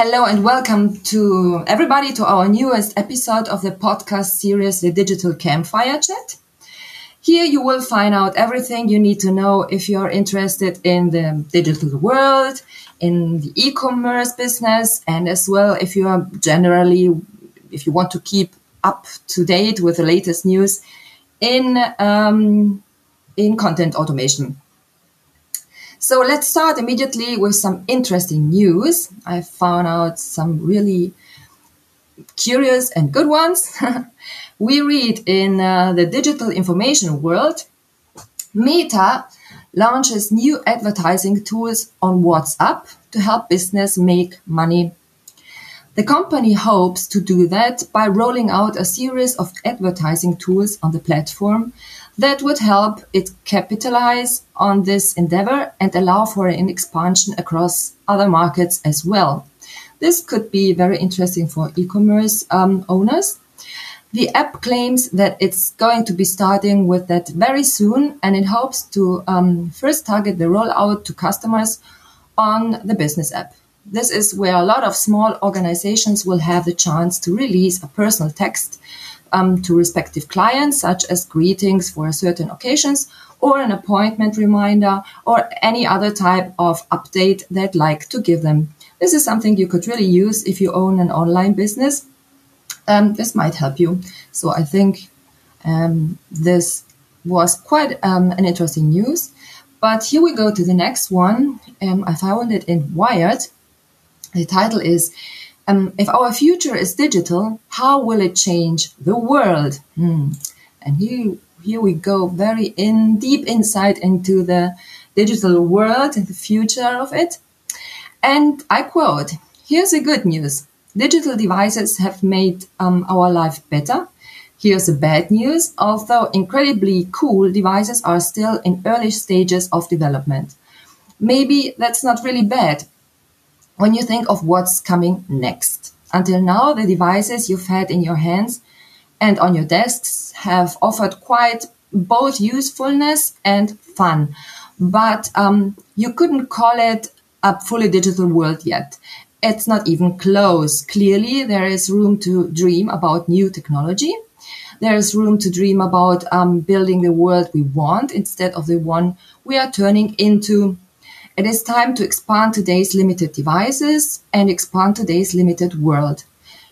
Hello and welcome to everybody to our newest episode of the podcast series, The Digital Campfire Chat. Here you will find out everything you need to know if you're interested in the digital world, in the e-commerce business, and as well if you are generally, if you want to keep up to date with the latest news in um, in content automation. So let's start immediately with some interesting news. I found out some really curious and good ones. we read in uh, the digital information world, Meta launches new advertising tools on WhatsApp to help business make money. The company hopes to do that by rolling out a series of advertising tools on the platform that would help it capitalize on this endeavor and allow for an expansion across other markets as well. This could be very interesting for e-commerce um, owners. The app claims that it's going to be starting with that very soon, and it hopes to um, first target the rollout to customers on the business app. This is where a lot of small organizations will have the chance to release a personal text um, to respective clients, such as greetings for certain occasions or an appointment reminder or any other type of update they'd like to give them. This is something you could really use if you own an online business. Um, this might help you. So I think um, this was quite um, an interesting news. But here we go to the next one. Um, I found it in Wired. The title is um, if our future is digital, how will it change the world? Hmm. And here, here we go very in deep insight into the digital world and the future of it. And I quote, here's the good news. Digital devices have made um, our life better. Here's the bad news. Although incredibly cool, devices are still in early stages of development. Maybe that's not really bad when you think of what's coming next. Until now, the devices you've had in your hands and on your desks have offered quite both usefulness and fun, but um, you couldn't call it a fully digital world yet. It's not even close. Clearly, there is room to dream about new technology. There is room to dream about um, building the world we want instead of the one we are turning into it is time to expand today's limited devices and expand today's limited world.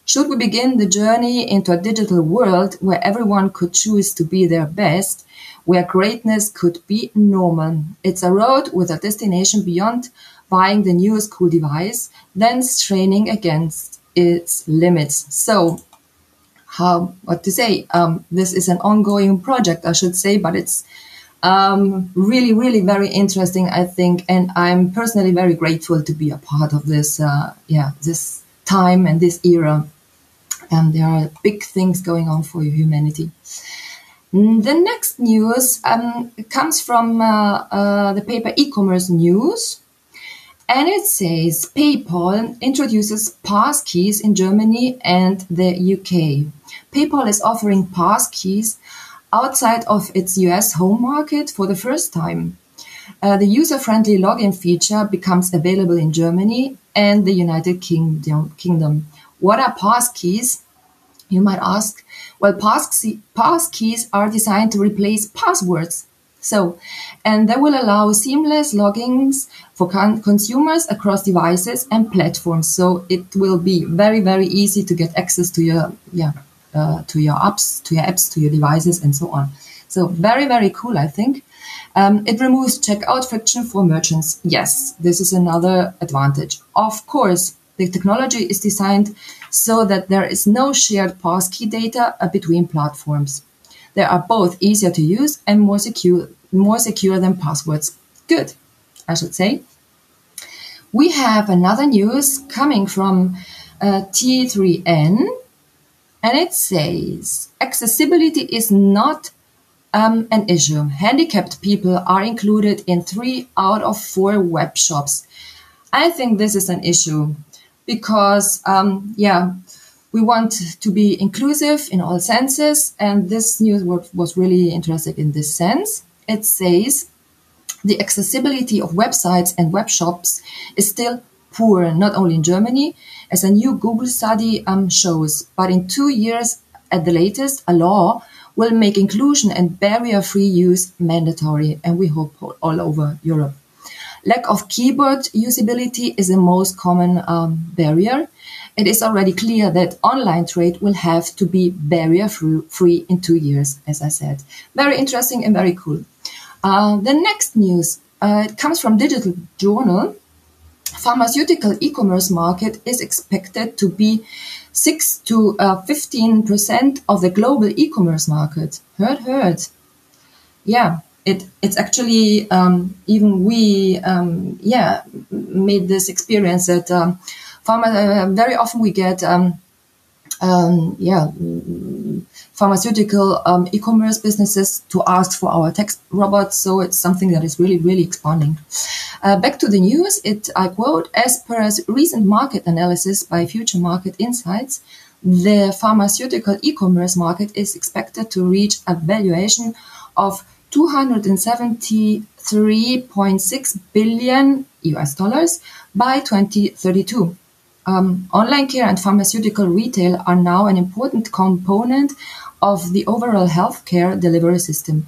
Should we begin the journey into a digital world where everyone could choose to be their best, where greatness could be normal? It's a road with a destination beyond buying the newest cool device, then straining against its limits. So, how, what to say? Um, this is an ongoing project, I should say, but it's um, really, really very interesting, I think, and I'm personally very grateful to be a part of this. Uh, yeah, this time and this era, and there are big things going on for humanity. Mm, the next news um, comes from uh, uh, the paper e-commerce news, and it says PayPal introduces pass keys in Germany and the UK. PayPal is offering pass keys outside of its US home market for the first time. Uh, the user-friendly login feature becomes available in Germany and the United Kingdom. Kingdom. What are pass keys? You might ask. Well, pass, pass keys are designed to replace passwords. So, and they will allow seamless logins for con- consumers across devices and platforms. So it will be very, very easy to get access to your, yeah, uh, to your apps, to your apps, to your devices, and so on. So very, very cool, I think. Um, it removes checkout friction for merchants. Yes, this is another advantage. Of course, the technology is designed so that there is no shared passkey data uh, between platforms. They are both easier to use and more secure, more secure than passwords. Good, I should say. We have another news coming from uh, T3N and it says accessibility is not um, an issue. Handicapped people are included in three out of four web shops. I think this is an issue because, um, yeah, we want to be inclusive in all senses, and this news was really interested in this sense. It says the accessibility of websites and web shops is still poor, not only in Germany, as a new Google study um, shows. But in two years at the latest, a law will make inclusion and barrier-free use mandatory, and we hope all over Europe. Lack of keyboard usability is the most common um, barrier. It is already clear that online trade will have to be barrier free in two years, as I said. Very interesting and very cool. Uh, the next news uh, it comes from Digital Journal. Pharmaceutical e-commerce market is expected to be six to uh, fifteen percent of the global e-commerce market. Heard, heard. Yeah, it it's actually um, even we um, yeah made this experience that um, pharma uh, very often we get um, um, yeah pharmaceutical um, e-commerce businesses to ask for our text robots. So it's something that is really really expanding. Uh, back to the news, it I quote as per recent market analysis by Future Market Insights. The pharmaceutical e-commerce market is expected to reach a valuation of 273.6 billion US dollars by 2032. Um, online care and pharmaceutical retail are now an important component of the overall healthcare delivery system.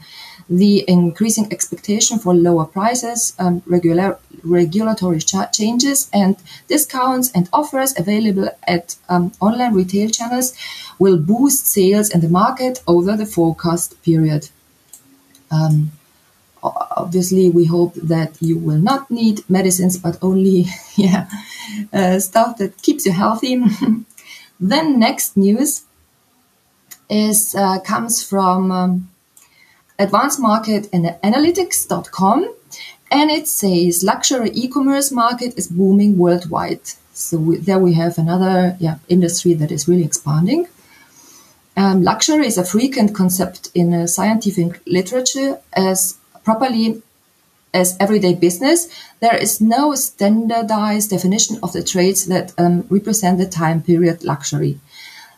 The increasing expectation for lower prices, um, regular, regulatory changes, and discounts and offers available at um, online retail channels will boost sales in the market over the forecast period. Um, obviously, we hope that you will not need medicines, but only yeah uh, stuff that keeps you healthy. then next news is uh, comes from um, Advanced Market and Analytics.com, and it says luxury e-commerce market is booming worldwide. So we, there we have another yeah industry that is really expanding. Um, luxury is a frequent concept in uh, scientific literature as properly as everyday business. There is no standardized definition of the traits that um, represent the time period luxury.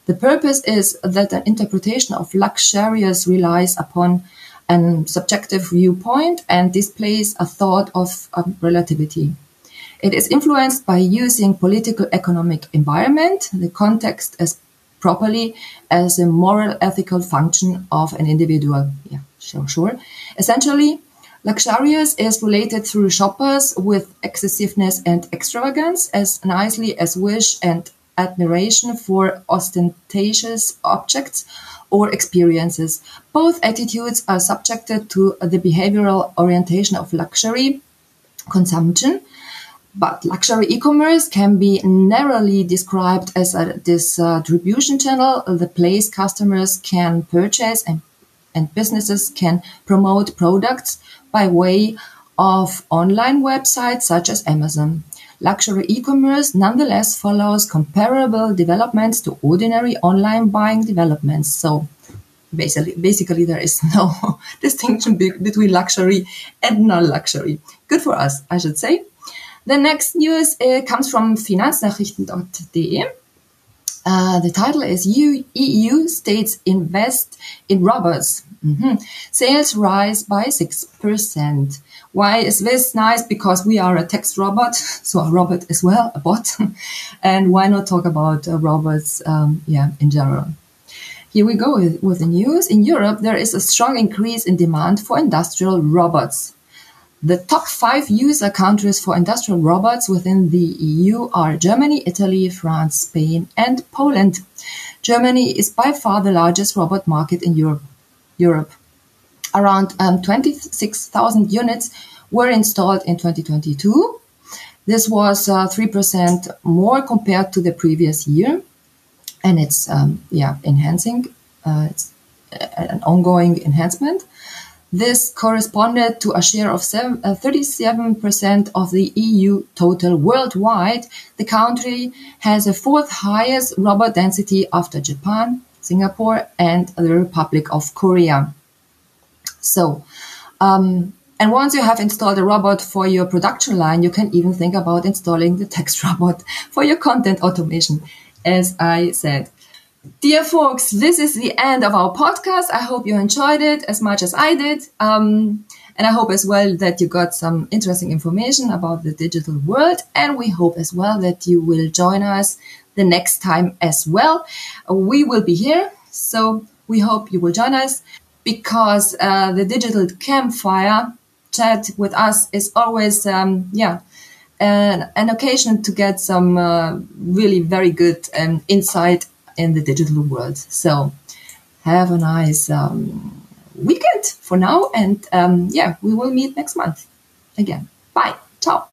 The purpose is that an interpretation of luxurious relies upon a subjective viewpoint and displays a thought of um, relativity. It is influenced by using political economic environment, the context as properly as a moral ethical function of an individual. Yeah, sure, sure. Essentially, luxurious is related through shoppers with excessiveness and extravagance as nicely as wish and admiration for ostentatious objects or experiences. Both attitudes are subjected to the behavioral orientation of luxury consumption but luxury e-commerce can be narrowly described as a distribution channel, the place customers can purchase and, and businesses can promote products by way of online websites such as Amazon. Luxury e-commerce nonetheless follows comparable developments to ordinary online buying developments. So basically, basically there is no distinction be- between luxury and non-luxury. Good for us, I should say. The next news uh, comes from finanznachrichten.de. Uh, the title is EU, EU states invest in robots. Mm-hmm. Sales rise by 6%. Why is this nice? Because we are a text robot, so a robot as well, a bot. and why not talk about uh, robots, um, yeah, in general? Here we go with, with the news. In Europe, there is a strong increase in demand for industrial robots. The top five user countries for industrial robots within the EU are Germany, Italy, France, Spain, and Poland. Germany is by far the largest robot market in Europe. Europe. Around um, 26,000 units were installed in 2022. This was uh, 3% more compared to the previous year. And it's, um, yeah, enhancing. Uh, it's an ongoing enhancement. This corresponded to a share of 37% uh, of the EU total worldwide. The country has the fourth highest robot density after Japan, Singapore, and the Republic of Korea. So, um, and once you have installed a robot for your production line, you can even think about installing the text robot for your content automation, as I said. Dear folks, this is the end of our podcast. I hope you enjoyed it as much as I did. Um, And I hope as well that you got some interesting information about the digital world. And we hope as well that you will join us the next time as well. We will be here. So we hope you will join us because uh, the digital campfire chat with us is always, um, yeah, an, an, occasion to get some uh, really very good um, insight in the digital world. So have a nice um, weekend for now. And um, yeah, we will meet next month again. Bye. Ciao.